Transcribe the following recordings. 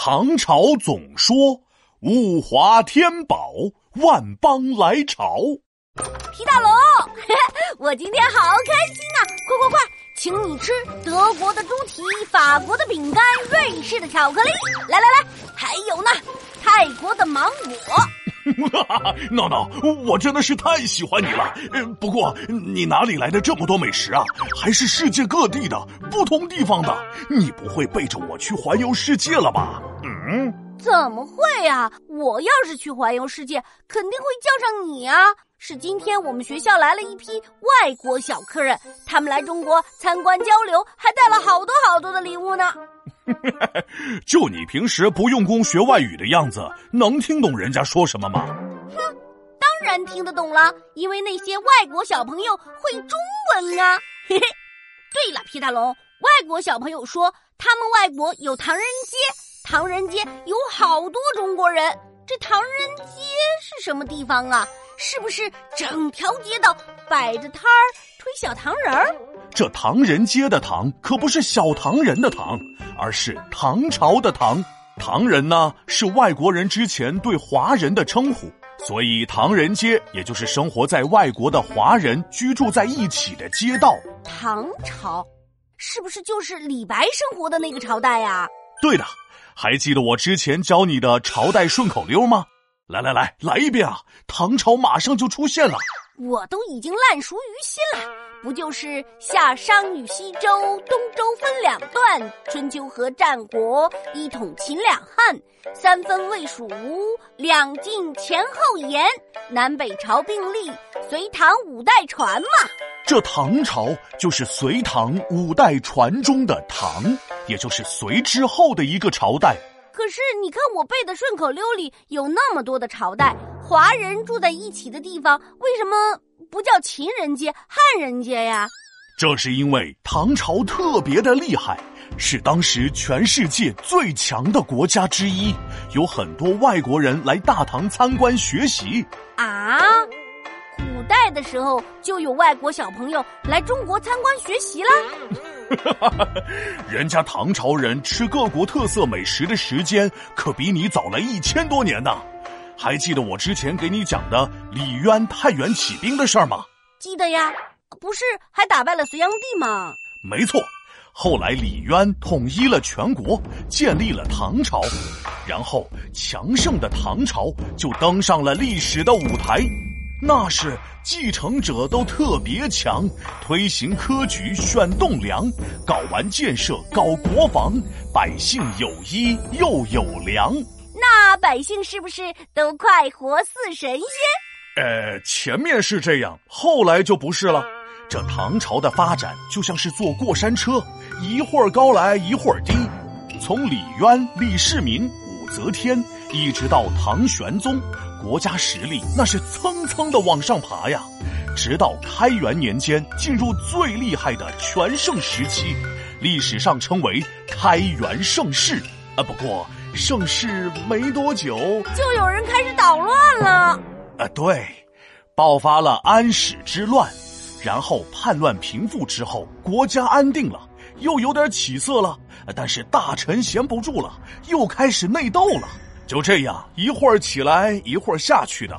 唐朝总说物华天宝，万邦来朝。皮大龙，我今天好开心啊！快快快，请你吃德国的猪蹄、法国的饼干、瑞士的巧克力。来来来，还有呢，泰国的芒果。闹闹，我真的是太喜欢你了。不过你哪里来的这么多美食啊？还是世界各地的，不同地方的。你不会背着我去环游世界了吧？嗯，怎么会呀？我要是去环游世界，肯定会叫上你啊！是今天我们学校来了一批外国小客人，他们来中国参观交流，还带了好多好多的礼物呢。就你平时不用功学外语的样子，能听懂人家说什么吗？哼，当然听得懂了，因为那些外国小朋友会中文啊。嘿嘿，对了，皮大龙，外国小朋友说他们外国有唐人街，唐人街有好多中国人。这唐人街是什么地方啊？是不是整条街道摆着摊儿推小糖人儿？这唐人街的“唐”可不是小唐人的“唐”，而是唐朝的“唐”。唐人呢是外国人之前对华人的称呼，所以唐人街也就是生活在外国的华人居住在一起的街道。唐朝，是不是就是李白生活的那个朝代呀？对的。还记得我之前教你的朝代顺口溜吗？来来来，来一遍啊！唐朝马上就出现了，我都已经烂熟于心了。不就是夏商与西周，东周分两段，春秋和战国，一统秦两汉，三分魏蜀吴，两晋前后延，南北朝并立，隋唐五代传嘛？这唐朝就是隋唐五代传中的唐，也就是隋之后的一个朝代。可是你看我背的顺口溜里有那么多的朝代，华人住在一起的地方，为什么不叫秦人街、汉人街呀？这是因为唐朝特别的厉害，是当时全世界最强的国家之一，有很多外国人来大唐参观学习啊。古代的时候就有外国小朋友来中国参观学习了，人家唐朝人吃各国特色美食的时间可比你早了一千多年呢。还记得我之前给你讲的李渊太原起兵的事儿吗？记得呀，不是还打败了隋炀帝吗？没错，后来李渊统一了全国，建立了唐朝，然后强盛的唐朝就登上了历史的舞台。那是继承者都特别强，推行科举选栋梁，搞完建设搞国防，百姓有衣又有粮。那百姓是不是都快活似神仙？呃，前面是这样，后来就不是了。这唐朝的发展就像是坐过山车，一会儿高来一会儿低，从李渊、李世民、武则天，一直到唐玄宗。国家实力那是蹭蹭的往上爬呀，直到开元年间进入最厉害的全盛时期，历史上称为开元盛世。啊，不过盛世没多久，就有人开始捣乱了。啊，对，爆发了安史之乱，然后叛乱平复之后，国家安定了，又有点起色了。但是大臣闲不住了，又开始内斗了。就这样，一会儿起来，一会儿下去的，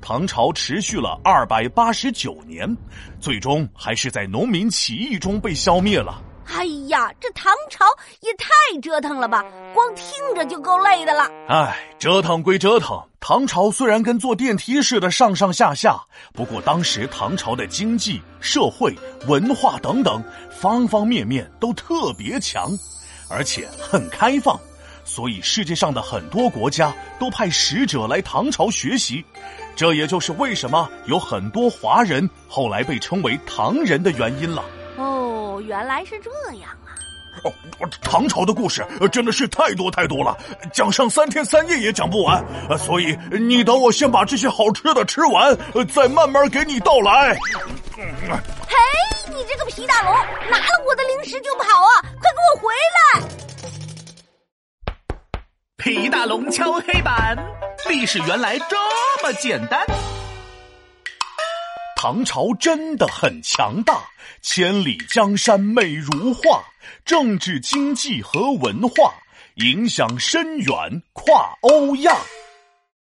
唐朝持续了二百八十九年，最终还是在农民起义中被消灭了。哎呀，这唐朝也太折腾了吧！光听着就够累的了。哎，折腾归折腾，唐朝虽然跟坐电梯似的上上下下，不过当时唐朝的经济社会、文化等等方方面面都特别强，而且很开放。所以，世界上的很多国家都派使者来唐朝学习，这也就是为什么有很多华人后来被称为唐人的原因了。哦，原来是这样啊！哦，唐朝的故事真的是太多太多了，讲上三天三夜也讲不完。所以，你等我先把这些好吃的吃完，再慢慢给你道来。嘿，你这个皮大龙，拿了我的零食就跑啊！快给我回来！皮大龙敲黑板，历史原来这么简单。唐朝真的很强大，千里江山美如画，政治、经济和文化影响深远，跨欧亚。